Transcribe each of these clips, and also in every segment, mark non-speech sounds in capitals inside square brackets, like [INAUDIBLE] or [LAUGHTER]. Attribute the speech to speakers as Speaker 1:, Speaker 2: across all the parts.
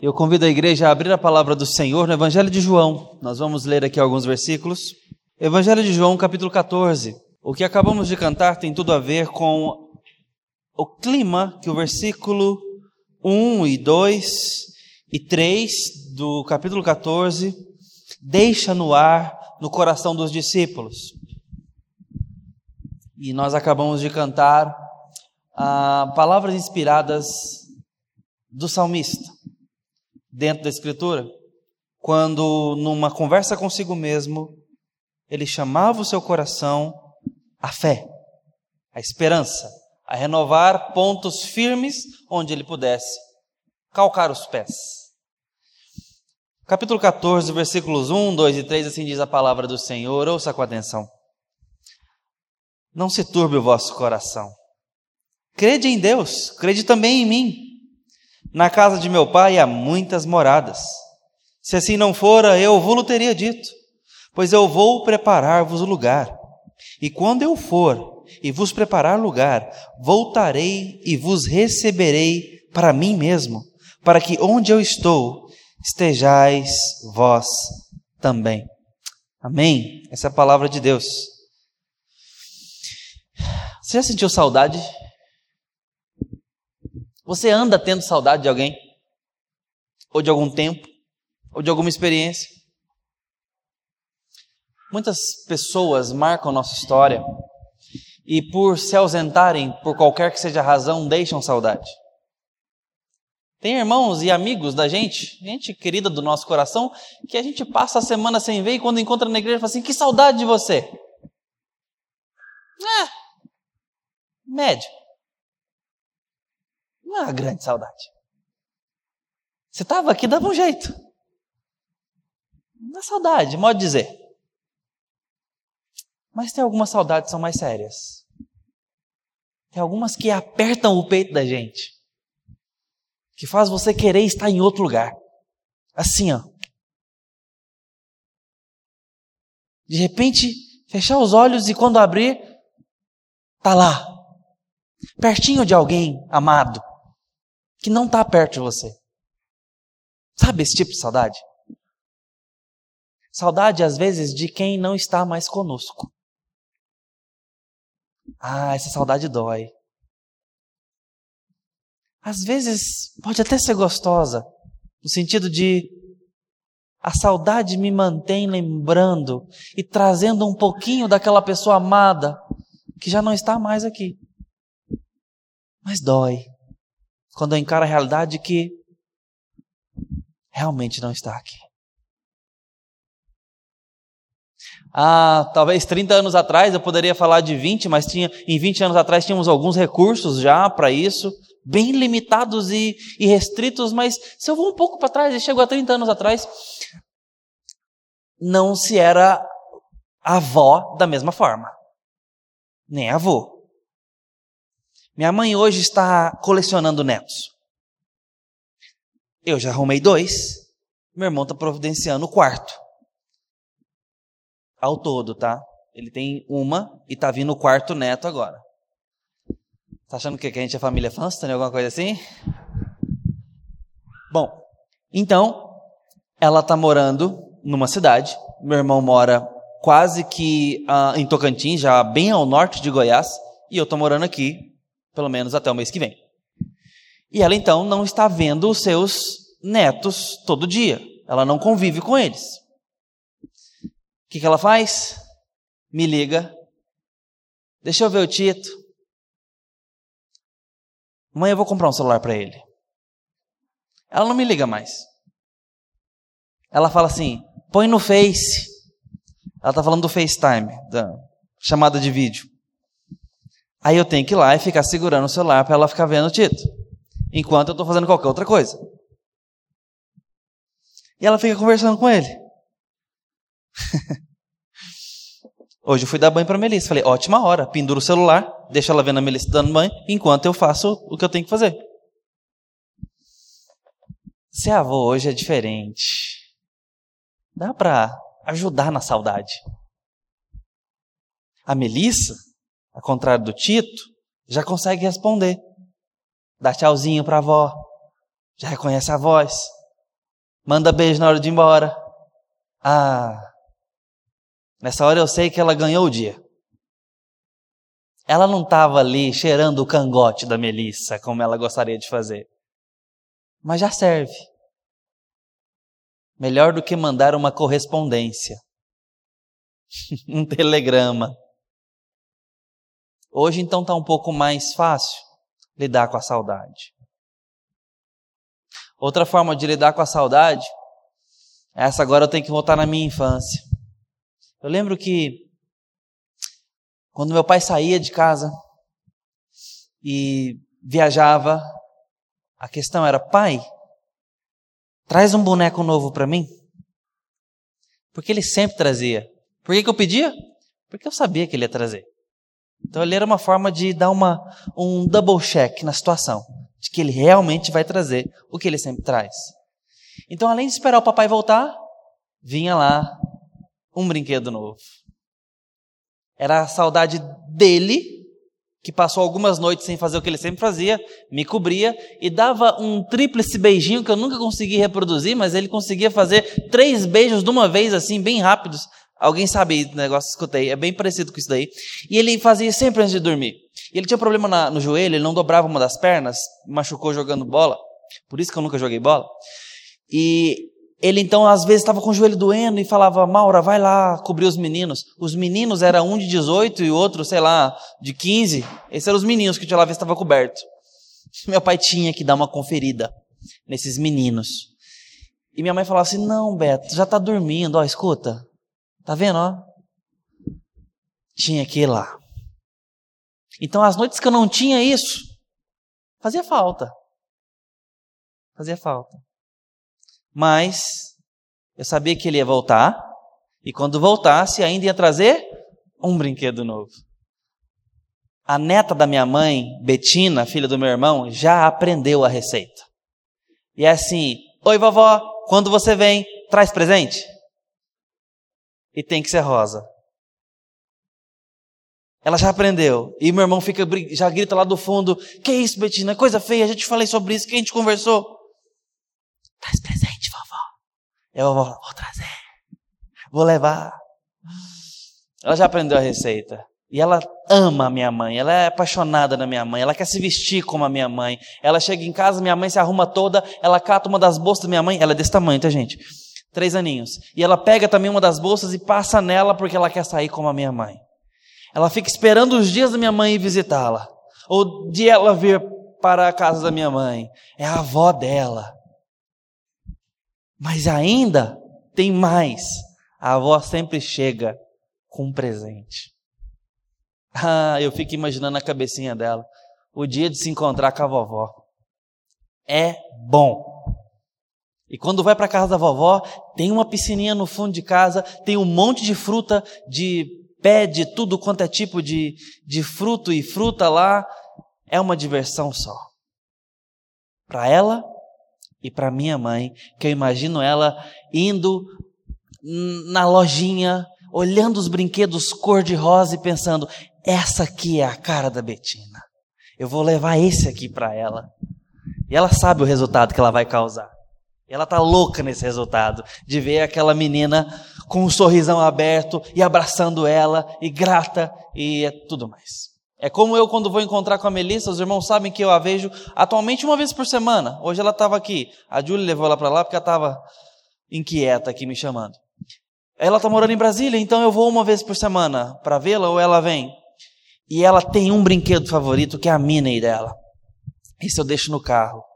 Speaker 1: Eu convido a igreja a abrir a palavra do Senhor no Evangelho de João. Nós vamos ler aqui alguns versículos. Evangelho de João, capítulo 14. O que acabamos de cantar tem tudo a ver com o clima que o versículo 1 e 2 e 3 do capítulo 14 deixa no ar no coração dos discípulos. E nós acabamos de cantar ah, palavras inspiradas do salmista dentro da Escritura, quando numa conversa consigo mesmo, ele chamava o seu coração à fé, à esperança, a renovar pontos firmes onde ele pudesse calcar os pés. Capítulo 14, versículos 1, 2 e 3, assim diz a palavra do Senhor, ouça com atenção. Não se turbe o vosso coração. Crede em Deus, crede também em mim. Na casa de meu pai há muitas moradas. Se assim não fora, eu vou-lo teria dito, pois eu vou preparar-vos o lugar. E quando eu for e vos preparar lugar, voltarei e vos receberei para mim mesmo, para que onde eu estou estejais vós também. Amém? Essa é a palavra de Deus. Você já sentiu saudade você anda tendo saudade de alguém? Ou de algum tempo? Ou de alguma experiência? Muitas pessoas marcam nossa história e, por se ausentarem, por qualquer que seja a razão, deixam saudade. Tem irmãos e amigos da gente, gente querida do nosso coração, que a gente passa a semana sem ver e quando encontra na igreja fala assim: que saudade de você. É, médio. Não é uma grande saudade. Você estava aqui, dava um jeito. Não é saudade, modo de dizer. Mas tem algumas saudades que são mais sérias. Tem algumas que apertam o peito da gente. Que faz você querer estar em outro lugar. Assim, ó. De repente, fechar os olhos e quando abrir, tá lá. Pertinho de alguém amado que não está perto de você. Sabe esse tipo de saudade? Saudade, às vezes, de quem não está mais conosco. Ah, essa saudade dói. Às vezes, pode até ser gostosa, no sentido de a saudade me mantém lembrando e trazendo um pouquinho daquela pessoa amada que já não está mais aqui. Mas dói quando eu encaro a realidade que realmente não está aqui. Ah, talvez 30 anos atrás eu poderia falar de 20, mas tinha, em 20 anos atrás tínhamos alguns recursos já para isso, bem limitados e, e, restritos, mas se eu vou um pouco para trás e chego a 30 anos atrás, não se era avó da mesma forma, nem avô. Minha mãe hoje está colecionando netos. Eu já arrumei dois. Meu irmão está providenciando o quarto. Ao todo, tá? Ele tem uma e está vindo o quarto neto agora. Tá achando que a gente é família Funston, alguma coisa assim? Bom, então, ela está morando numa cidade. Meu irmão mora quase que uh, em Tocantins, já bem ao norte de Goiás. E eu estou morando aqui, pelo menos até o mês que vem. E ela então não está vendo os seus netos todo dia. Ela não convive com eles. O que, que ela faz? Me liga. Deixa eu ver o Tito. Mãe, eu vou comprar um celular para ele. Ela não me liga mais. Ela fala assim: põe no Face. Ela está falando do FaceTime, da chamada de vídeo. Aí eu tenho que ir lá e ficar segurando o celular para ela ficar vendo o Tito, enquanto eu estou fazendo qualquer outra coisa. E ela fica conversando com ele. [LAUGHS] Hoje eu fui dar banho para a Melissa. Falei, ótima hora. Pendura o celular, deixa ela vendo a Melissa dando banho, enquanto eu faço o que eu tenho que fazer. Ser avô hoje é diferente. Dá para ajudar na saudade. A Melissa, ao contrário do Tito, já consegue responder. Dá tchauzinho para a avó, já reconhece a voz, manda beijo na hora de ir embora. Ah, nessa hora eu sei que ela ganhou o dia. Ela não estava ali cheirando o cangote da Melissa, como ela gostaria de fazer. Mas já serve. Melhor do que mandar uma correspondência, [LAUGHS] um telegrama. Hoje então está um pouco mais fácil lidar com a saudade. Outra forma de lidar com a saudade, essa agora eu tenho que voltar na minha infância. Eu lembro que quando meu pai saía de casa e viajava, a questão era: pai, traz um boneco novo para mim. Porque ele sempre trazia. Por que, que eu pedia? Porque eu sabia que ele ia trazer. Então ele era uma forma de dar uma, um double check na situação, de que ele realmente vai trazer o que ele sempre traz. Então, além de esperar o papai voltar, vinha lá um brinquedo novo. Era a saudade dele, que passou algumas noites sem fazer o que ele sempre fazia, me cobria e dava um tríplice beijinho que eu nunca consegui reproduzir, mas ele conseguia fazer três beijos de uma vez, assim, bem rápidos, Alguém sabe do negócio, escutei, é bem parecido com isso daí. E ele fazia sempre antes de dormir. E ele tinha um problema na, no joelho, ele não dobrava uma das pernas, machucou jogando bola. Por isso que eu nunca joguei bola. E ele então às vezes estava com o joelho doendo e falava: Maura, vai lá cobrir os meninos. Os meninos era um de 18 e outro, sei lá, de 15. Esses eram os meninos que tinha lá estava coberto. Meu pai tinha que dar uma conferida nesses meninos. E minha mãe falava assim: Não, Beto, já está dormindo, ó, escuta. Tá vendo, ó? Tinha que ir lá. Então, as noites que eu não tinha isso, fazia falta. Fazia falta. Mas eu sabia que ele ia voltar, e quando voltasse, ainda ia trazer um brinquedo novo. A neta da minha mãe, Betina, filha do meu irmão, já aprendeu a receita. E é assim: Oi, vovó, quando você vem, traz presente? E tem que ser rosa. Ela já aprendeu. E meu irmão fica, já grita lá do fundo: Que isso, Betina? Coisa feia, a gente falei sobre isso, que a gente conversou. Traz presente, vovó. Eu vou, vou trazer. Vou levar. Ela já aprendeu a receita. E ela ama a minha mãe, ela é apaixonada na minha mãe, ela quer se vestir como a minha mãe. Ela chega em casa, minha mãe se arruma toda, ela cata uma das bolsas da minha mãe, ela é desse tamanho, tá, gente? Três aninhos. E ela pega também uma das bolsas e passa nela porque ela quer sair como a minha mãe. Ela fica esperando os dias da minha mãe ir visitá-la, ou de ela vir para a casa da minha mãe. É a avó dela. Mas ainda tem mais. A avó sempre chega com um presente. Ah, eu fico imaginando a cabecinha dela. O dia de se encontrar com a vovó. É bom. E quando vai para casa da vovó, tem uma piscininha no fundo de casa, tem um monte de fruta, de pé, de tudo quanto é tipo de, de fruto e fruta lá. É uma diversão só. Para ela e para minha mãe, que eu imagino ela indo na lojinha, olhando os brinquedos cor-de-rosa e pensando: essa aqui é a cara da Betina. Eu vou levar esse aqui para ela. E ela sabe o resultado que ela vai causar. Ela tá louca nesse resultado, de ver aquela menina com um sorrisão aberto e abraçando ela e grata e é tudo mais. É como eu quando vou encontrar com a Melissa, os irmãos sabem que eu a vejo atualmente uma vez por semana. Hoje ela estava aqui. A Júlia levou ela para lá porque ela estava inquieta aqui me chamando. Ela está morando em Brasília, então eu vou uma vez por semana para vê-la ou ela vem. E ela tem um brinquedo favorito que é a Minnie dela. Isso eu deixo no carro.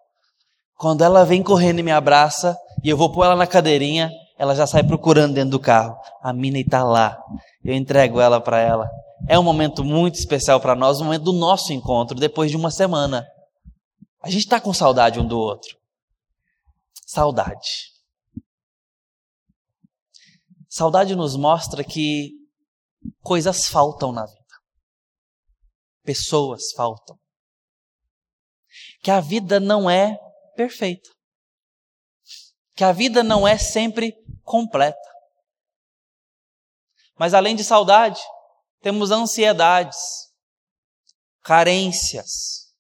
Speaker 1: Quando ela vem correndo e me abraça, e eu vou pôr ela na cadeirinha, ela já sai procurando dentro do carro. A mina está lá. Eu entrego ela para ela. É um momento muito especial para nós, um momento do nosso encontro, depois de uma semana. A gente está com saudade um do outro. Saudade. Saudade nos mostra que coisas faltam na vida. Pessoas faltam. Que a vida não é perfeita. Que a vida não é sempre completa. Mas além de saudade, temos ansiedades, carências,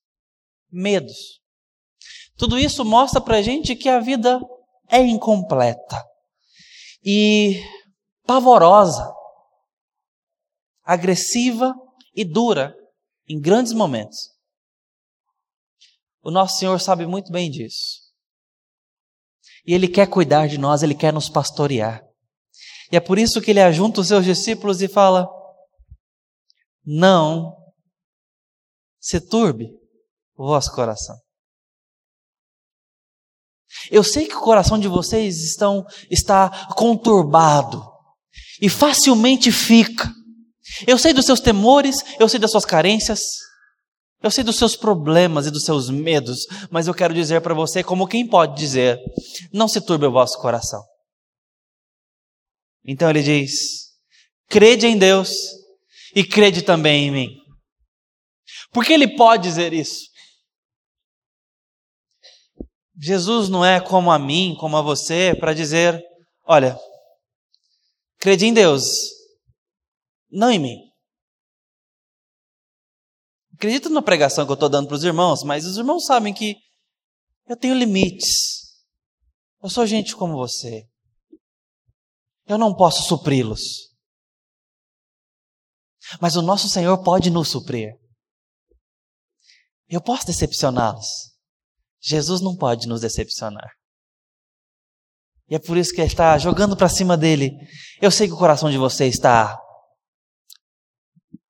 Speaker 1: medos. Tudo isso mostra para gente que a vida é incompleta e pavorosa, agressiva e dura em grandes momentos. O nosso Senhor sabe muito bem disso. E Ele quer cuidar de nós, Ele quer nos pastorear. E é por isso que Ele ajunta os seus discípulos e fala: Não se turbe o vosso coração. Eu sei que o coração de vocês estão, está conturbado e facilmente fica. Eu sei dos seus temores, eu sei das suas carências, eu sei dos seus problemas e dos seus medos, mas eu quero dizer para você, como quem pode dizer, não se turbe o vosso coração. Então ele diz: crede em Deus e crede também em mim. Por que ele pode dizer isso? Jesus não é como a mim, como a você, para dizer: olha, crede em Deus, não em mim. Acredito na pregação que eu estou dando para os irmãos, mas os irmãos sabem que eu tenho limites. Eu sou gente como você. Eu não posso supri-los. Mas o nosso Senhor pode nos suprir. Eu posso decepcioná-los. Jesus não pode nos decepcionar. E é por isso que ele está jogando para cima dele. Eu sei que o coração de você está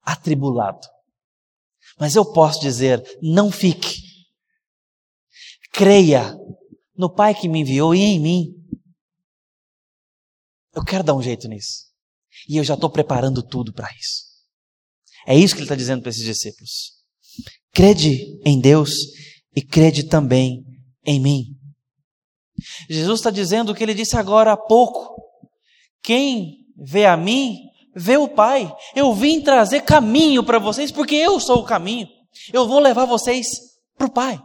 Speaker 1: atribulado. Mas eu posso dizer: não fique. Creia no Pai que me enviou e em mim. Eu quero dar um jeito nisso. E eu já estou preparando tudo para isso. É isso que ele está dizendo para esses discípulos. Crede em Deus e crede também em mim. Jesus está dizendo o que ele disse agora há pouco. Quem vê a mim, vê o Pai. Eu vim trazer caminho para vocês, porque eu sou o caminho. Eu vou levar vocês para o Pai.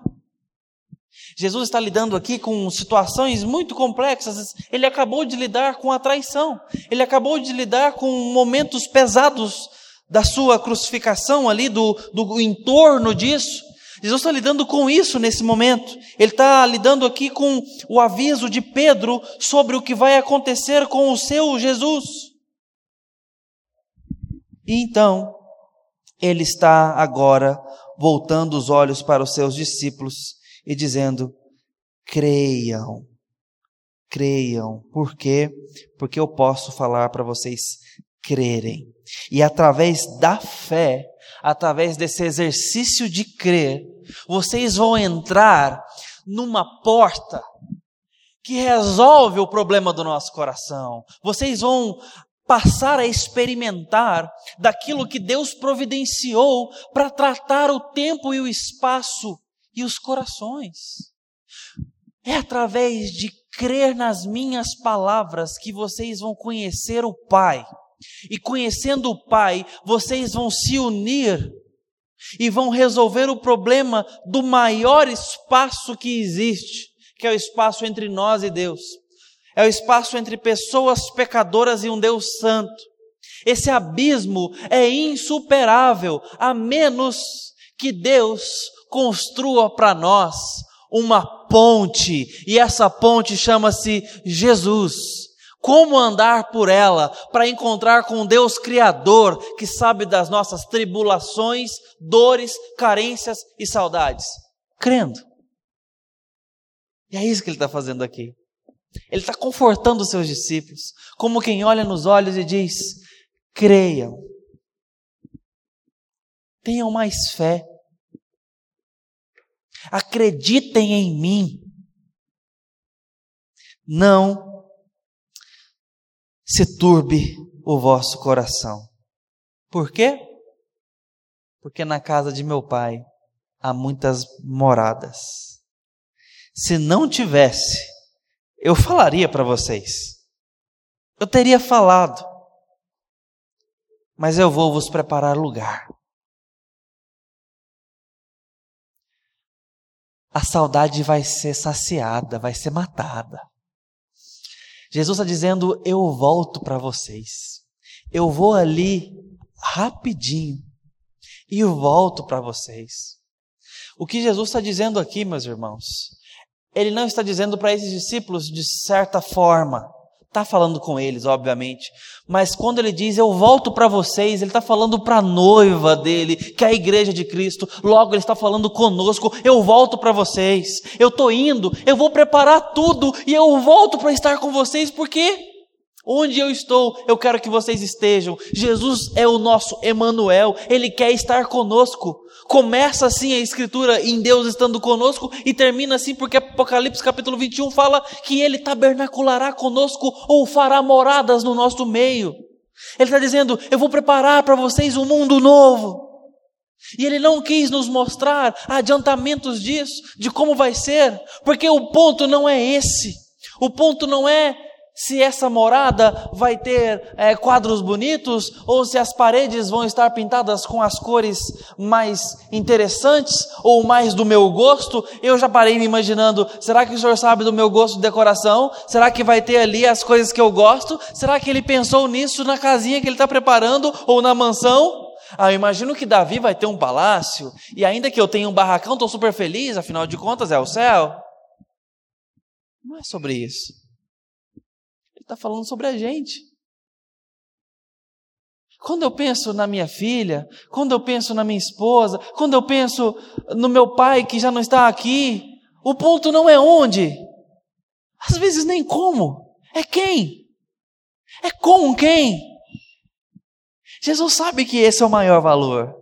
Speaker 1: Jesus está lidando aqui com situações muito complexas. Ele acabou de lidar com a traição. Ele acabou de lidar com momentos pesados da sua crucificação ali, do, do entorno disso. Jesus está lidando com isso nesse momento. Ele está lidando aqui com o aviso de Pedro sobre o que vai acontecer com o seu Jesus. E então, ele está agora voltando os olhos para os seus discípulos e dizendo: creiam, creiam. Por quê? Porque eu posso falar para vocês crerem. E através da fé, através desse exercício de crer, vocês vão entrar numa porta que resolve o problema do nosso coração. Vocês vão passar a experimentar daquilo que Deus providenciou para tratar o tempo e o espaço e os corações. É através de crer nas minhas palavras que vocês vão conhecer o Pai. E conhecendo o Pai, vocês vão se unir e vão resolver o problema do maior espaço que existe, que é o espaço entre nós e Deus é o espaço entre pessoas pecadoras e um Deus santo. Esse abismo é insuperável, a menos que Deus construa para nós uma ponte, e essa ponte chama-se Jesus. Como andar por ela para encontrar com Deus Criador, que sabe das nossas tribulações, dores, carências e saudades? Crendo. E é isso que ele está fazendo aqui. Ele está confortando os seus discípulos, como quem olha nos olhos e diz: creiam, tenham mais fé, acreditem em mim, não se turbe o vosso coração. Por quê? Porque na casa de meu pai há muitas moradas. Se não tivesse, eu falaria para vocês. Eu teria falado. Mas eu vou vos preparar lugar. A saudade vai ser saciada, vai ser matada. Jesus está dizendo: Eu volto para vocês. Eu vou ali rapidinho e volto para vocês. O que Jesus está dizendo aqui, meus irmãos, ele não está dizendo para esses discípulos de certa forma, está falando com eles, obviamente, mas quando ele diz eu volto para vocês, ele está falando para a noiva dele, que é a igreja de Cristo, logo ele está falando conosco, eu volto para vocês, eu estou indo, eu vou preparar tudo e eu volto para estar com vocês, porque onde eu estou, eu quero que vocês estejam. Jesus é o nosso Emanuel, ele quer estar conosco. Começa assim a escritura em Deus estando conosco e termina assim porque Apocalipse capítulo 21 fala que ele tabernaculará conosco ou fará moradas no nosso meio. Ele está dizendo: Eu vou preparar para vocês um mundo novo. E ele não quis nos mostrar adiantamentos disso, de como vai ser, porque o ponto não é esse. O ponto não é se essa morada vai ter é, quadros bonitos ou se as paredes vão estar pintadas com as cores mais interessantes ou mais do meu gosto. Eu já parei me imaginando: será que o senhor sabe do meu gosto de decoração? Será que vai ter ali as coisas que eu gosto? Será que ele pensou nisso na casinha que ele está preparando ou na mansão? Ah, eu imagino que Davi vai ter um palácio e ainda que eu tenha um barracão, estou super feliz, afinal de contas é o céu. Não é sobre isso está falando sobre a gente. Quando eu penso na minha filha, quando eu penso na minha esposa, quando eu penso no meu pai que já não está aqui, o ponto não é onde, às vezes nem como, é quem, é com quem. Jesus sabe que esse é o maior valor,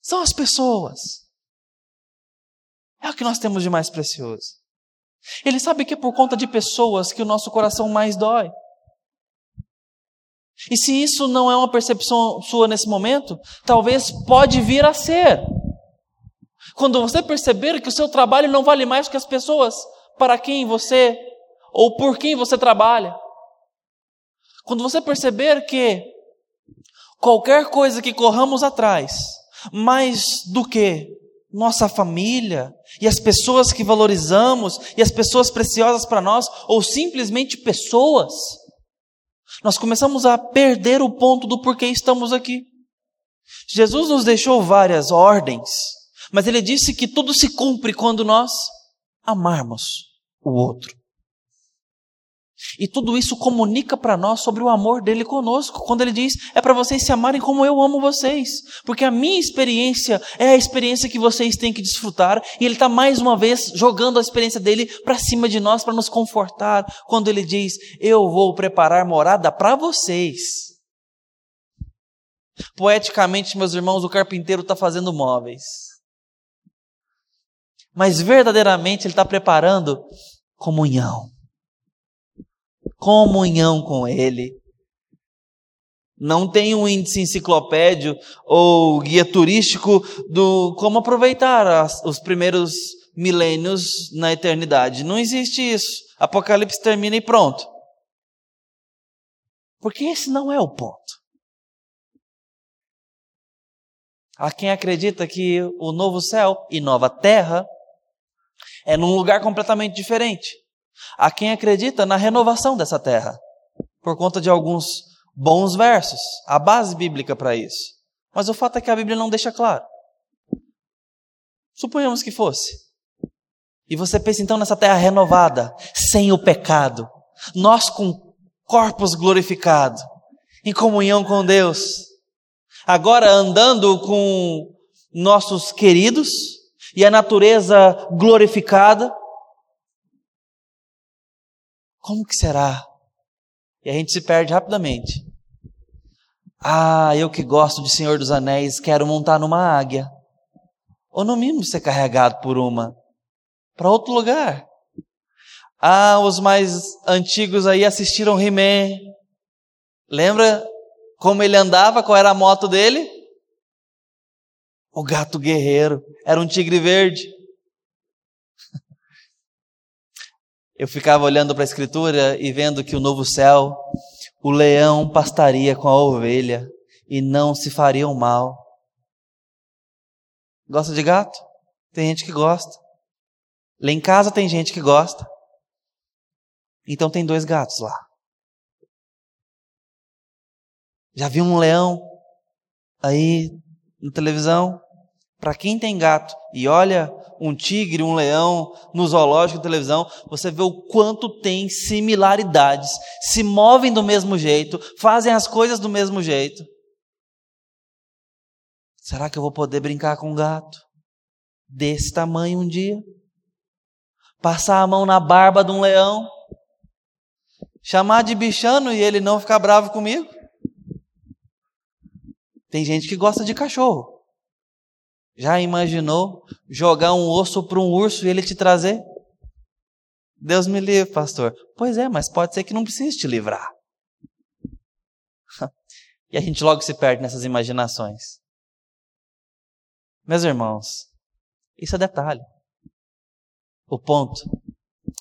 Speaker 1: são as pessoas, é o que nós temos de mais precioso. Ele sabe que é por conta de pessoas que o nosso coração mais dói. E se isso não é uma percepção sua nesse momento, talvez pode vir a ser. Quando você perceber que o seu trabalho não vale mais que as pessoas para quem você ou por quem você trabalha. Quando você perceber que qualquer coisa que corramos atrás, mais do que nossa família e as pessoas que valorizamos e as pessoas preciosas para nós, ou simplesmente pessoas, nós começamos a perder o ponto do porquê estamos aqui. Jesus nos deixou várias ordens, mas ele disse que tudo se cumpre quando nós amarmos o outro. E tudo isso comunica para nós sobre o amor dele conosco. Quando ele diz: é para vocês se amarem como eu amo vocês. Porque a minha experiência é a experiência que vocês têm que desfrutar. E ele está mais uma vez jogando a experiência dele para cima de nós, para nos confortar. Quando ele diz: eu vou preparar morada para vocês. Poeticamente, meus irmãos, o carpinteiro está fazendo móveis. Mas verdadeiramente ele está preparando comunhão comunhão com Ele. Não tem um índice enciclopédio ou guia turístico do como aproveitar as, os primeiros milênios na eternidade. Não existe isso. Apocalipse termina e pronto. Porque esse não é o ponto. Há quem acredita que o novo céu e nova terra é num lugar completamente diferente. Há quem acredita na renovação dessa terra, por conta de alguns bons versos, a base bíblica para isso. Mas o fato é que a Bíblia não deixa claro. Suponhamos que fosse. E você pensa então nessa terra renovada, sem o pecado, nós com corpos glorificados, em comunhão com Deus, agora andando com nossos queridos e a natureza glorificada, como que será? E a gente se perde rapidamente. Ah, eu que gosto de Senhor dos Anéis, quero montar numa águia. Ou no mínimo ser carregado por uma. Para outro lugar. Ah, os mais antigos aí assistiram He-Man. Lembra como ele andava? Qual era a moto dele? O gato guerreiro. Era um tigre verde. Eu ficava olhando para a Escritura e vendo que o novo céu, o leão pastaria com a ovelha e não se fariam mal. Gosta de gato? Tem gente que gosta. Lá em casa tem gente que gosta. Então tem dois gatos lá. Já viu um leão aí na televisão? Para quem tem gato e olha um tigre, um leão no zoológico, televisão, você vê o quanto tem similaridades, se movem do mesmo jeito, fazem as coisas do mesmo jeito. Será que eu vou poder brincar com um gato desse tamanho um dia? Passar a mão na barba de um leão? Chamar de bichano e ele não ficar bravo comigo? Tem gente que gosta de cachorro. Já imaginou jogar um osso para um urso e ele te trazer? Deus me livre, pastor. Pois é, mas pode ser que não precise te livrar. [LAUGHS] e a gente logo se perde nessas imaginações. Meus irmãos, isso é detalhe. O ponto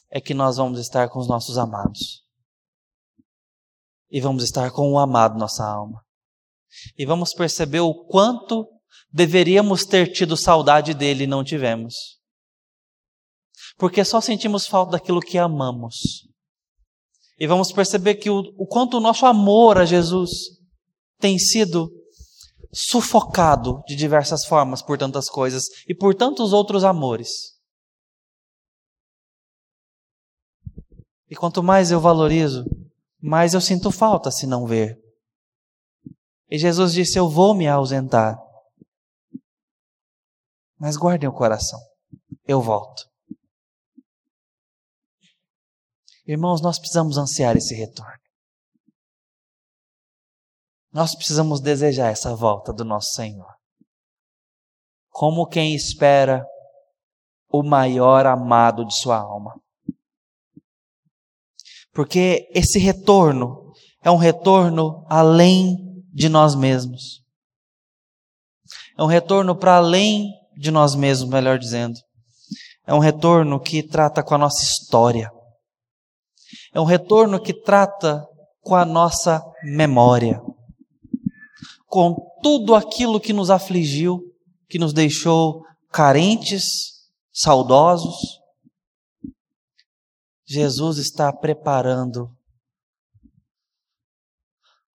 Speaker 1: é que nós vamos estar com os nossos amados. E vamos estar com o amado nossa alma. E vamos perceber o quanto deveríamos ter tido saudade dele e não tivemos. Porque só sentimos falta daquilo que amamos. E vamos perceber que o, o quanto o nosso amor a Jesus tem sido sufocado de diversas formas por tantas coisas e por tantos outros amores. E quanto mais eu valorizo, mais eu sinto falta se não ver. E Jesus disse: Eu vou me ausentar. Mas guardem o coração, eu volto. Irmãos, nós precisamos ansiar esse retorno. Nós precisamos desejar essa volta do nosso Senhor. Como quem espera o maior amado de sua alma. Porque esse retorno é um retorno além de nós mesmos. É um retorno para além de nós mesmos, melhor dizendo. É um retorno que trata com a nossa história. É um retorno que trata com a nossa memória com tudo aquilo que nos afligiu, que nos deixou carentes, saudosos. Jesus está preparando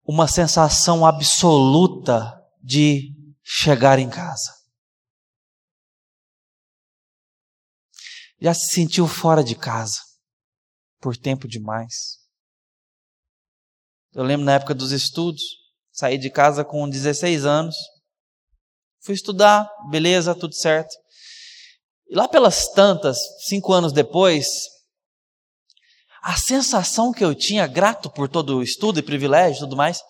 Speaker 1: uma sensação absoluta de chegar em casa. Já se sentiu fora de casa por tempo demais? Eu lembro na época dos estudos, Saí de casa com 16 anos. Fui estudar, beleza, tudo certo. E lá pelas tantas, cinco anos depois, a sensação que eu tinha, grato por todo o estudo e privilégio e tudo mais,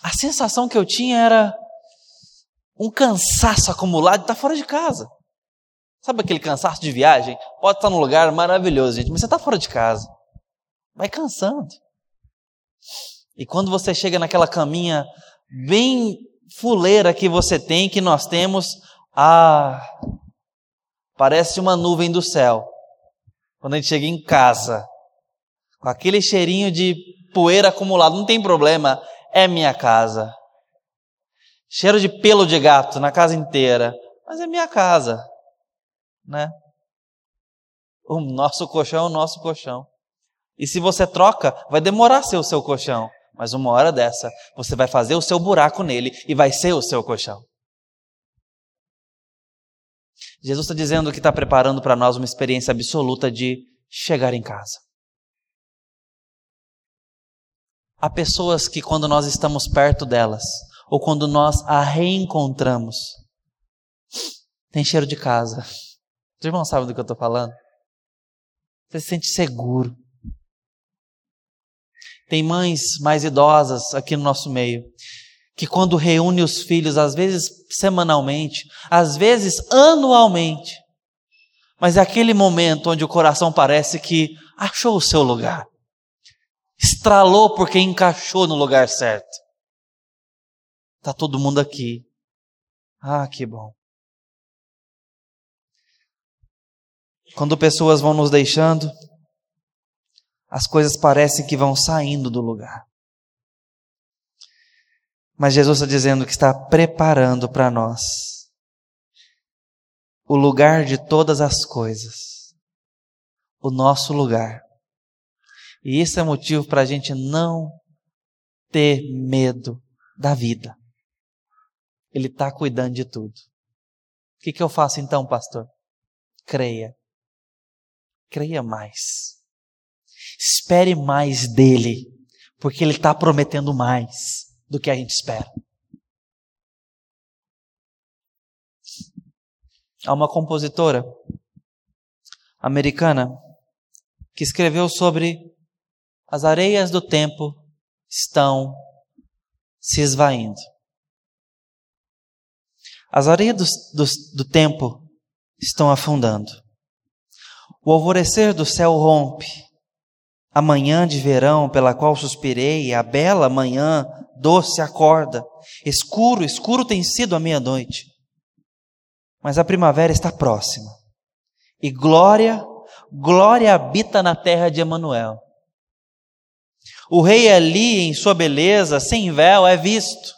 Speaker 1: a sensação que eu tinha era um cansaço acumulado de estar fora de casa. Sabe aquele cansaço de viagem? Pode estar num lugar maravilhoso, gente, mas você está fora de casa. Vai cansando. E quando você chega naquela caminha bem fuleira que você tem, que nós temos, ah, parece uma nuvem do céu. Quando a gente chega em casa, com aquele cheirinho de poeira acumulado, não tem problema, é minha casa. Cheiro de pelo de gato na casa inteira, mas é minha casa, né? O nosso colchão é o nosso colchão. E se você troca, vai demorar ser o seu colchão. Mas uma hora dessa, você vai fazer o seu buraco nele e vai ser o seu colchão. Jesus está dizendo que está preparando para nós uma experiência absoluta de chegar em casa. Há pessoas que, quando nós estamos perto delas, ou quando nós a reencontramos, tem cheiro de casa. Os irmãos sabem do que eu estou falando? Você se sente seguro. Tem mães mais idosas aqui no nosso meio, que quando reúne os filhos, às vezes semanalmente, às vezes anualmente, mas é aquele momento onde o coração parece que achou o seu lugar, estralou porque encaixou no lugar certo. Está todo mundo aqui. Ah, que bom. Quando pessoas vão nos deixando, as coisas parecem que vão saindo do lugar. Mas Jesus está dizendo que está preparando para nós o lugar de todas as coisas, o nosso lugar. E isso é motivo para a gente não ter medo da vida. Ele está cuidando de tudo. O que, que eu faço então, pastor? Creia. Creia mais. Espere mais dele, porque ele está prometendo mais do que a gente espera. Há uma compositora americana que escreveu sobre as areias do tempo estão se esvaindo. As areias do, do, do tempo estão afundando. O alvorecer do céu rompe. A manhã de verão pela qual suspirei, a bela manhã doce acorda. Escuro, escuro tem sido a meia-noite. Mas a primavera está próxima. E glória, glória habita na terra de Emanuel. O rei ali, em sua beleza, sem véu, é visto.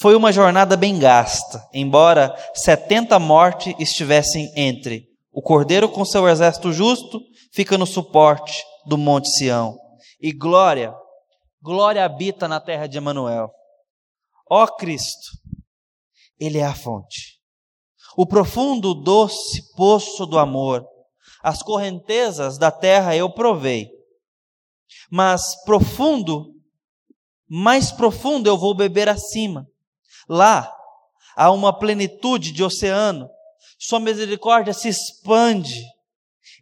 Speaker 1: Foi uma jornada bem gasta, embora setenta mortes estivessem entre. O cordeiro, com seu exército justo, fica no suporte do Monte Sião. E glória, glória habita na terra de Emanuel. Ó Cristo, Ele é a fonte. O profundo, doce poço do amor. As correntezas da terra eu provei mas profundo, mais profundo eu vou beber acima. Lá há uma plenitude de oceano, sua misericórdia se expande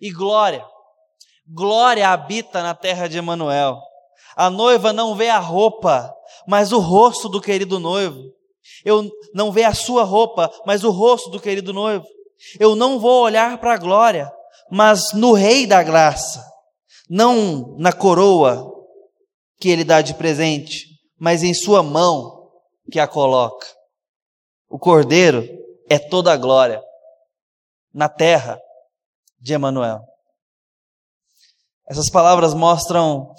Speaker 1: e glória, glória habita na terra de Emanuel. A noiva não vê a roupa, mas o rosto do querido noivo. Eu não vê a sua roupa, mas o rosto do querido noivo. Eu não vou olhar para a glória, mas no Rei da graça não na coroa que ele dá de presente, mas em sua mão que a coloca. O cordeiro é toda a glória na terra de Emanuel. Essas palavras mostram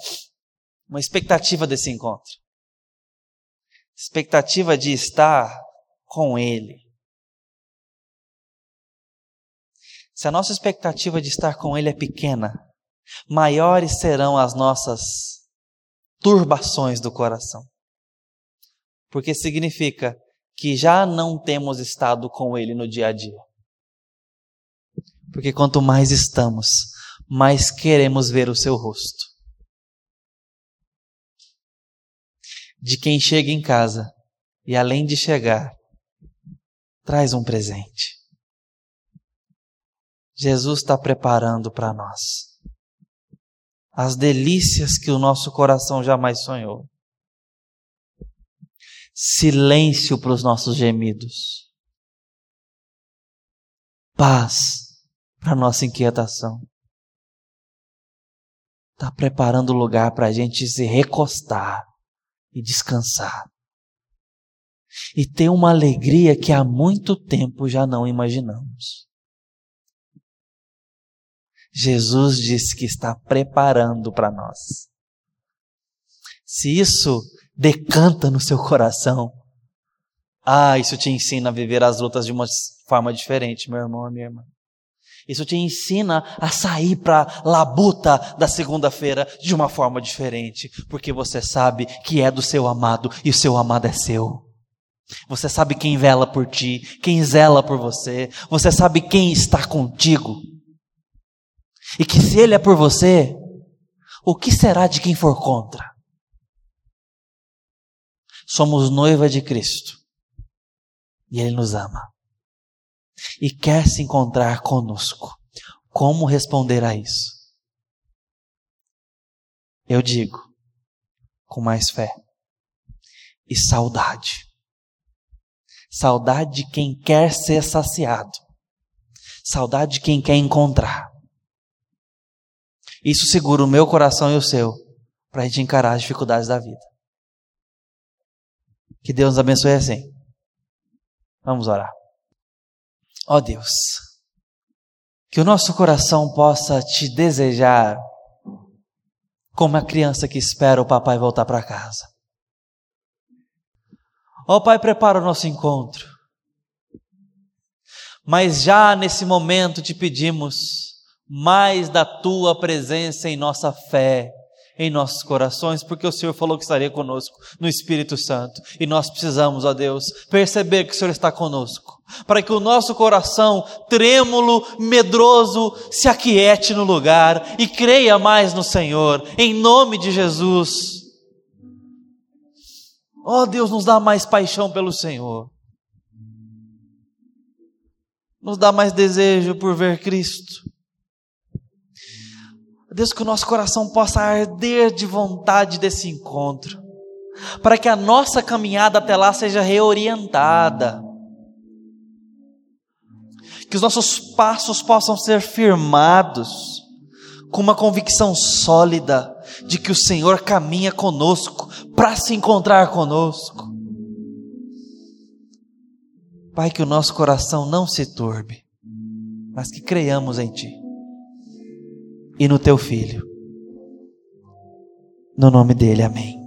Speaker 1: uma expectativa desse encontro. Expectativa de estar com ele. Se a nossa expectativa de estar com ele é pequena, maiores serão as nossas turbações do coração. Porque significa que já não temos estado com Ele no dia a dia. Porque quanto mais estamos, mais queremos ver o seu rosto. De quem chega em casa e além de chegar, traz um presente. Jesus está preparando para nós as delícias que o nosso coração jamais sonhou. Silêncio para os nossos gemidos. Paz para nossa inquietação. Está preparando o lugar para a gente se recostar e descansar. E ter uma alegria que há muito tempo já não imaginamos. Jesus disse que está preparando para nós. Se isso decanta no seu coração, ah, isso te ensina a viver as lutas de uma forma diferente, meu irmão, minha irmã. Isso te ensina a sair para a labuta da segunda-feira de uma forma diferente, porque você sabe que é do seu amado e o seu amado é seu. Você sabe quem vela por ti, quem zela por você, você sabe quem está contigo. E que se Ele é por você, o que será de quem for contra? Somos noiva de Cristo. E Ele nos ama. E quer se encontrar conosco. Como responder a isso? Eu digo, com mais fé e saudade. Saudade de quem quer ser saciado. Saudade de quem quer encontrar. Isso segura o meu coração e o seu para a gente encarar as dificuldades da vida. Que Deus nos abençoe assim. Vamos orar. Ó Deus, que o nosso coração possa te desejar como a criança que espera o papai voltar para casa. Ó Pai, prepara o nosso encontro. Mas já nesse momento te pedimos mais da tua presença em nossa fé, em nossos corações, porque o Senhor falou que estaria conosco no Espírito Santo. E nós precisamos, ó Deus, perceber que o Senhor está conosco, para que o nosso coração, trêmulo, medroso, se aquiete no lugar e creia mais no Senhor, em nome de Jesus. Oh Deus, nos dá mais paixão pelo Senhor, nos dá mais desejo por ver Cristo. Deus, que o nosso coração possa arder de vontade desse encontro, para que a nossa caminhada até lá seja reorientada que os nossos passos possam ser firmados com uma convicção sólida de que o Senhor caminha conosco para se encontrar conosco. Pai, que o nosso coração não se turbe, mas que creiamos em Ti e no Teu Filho. No nome dele, amém.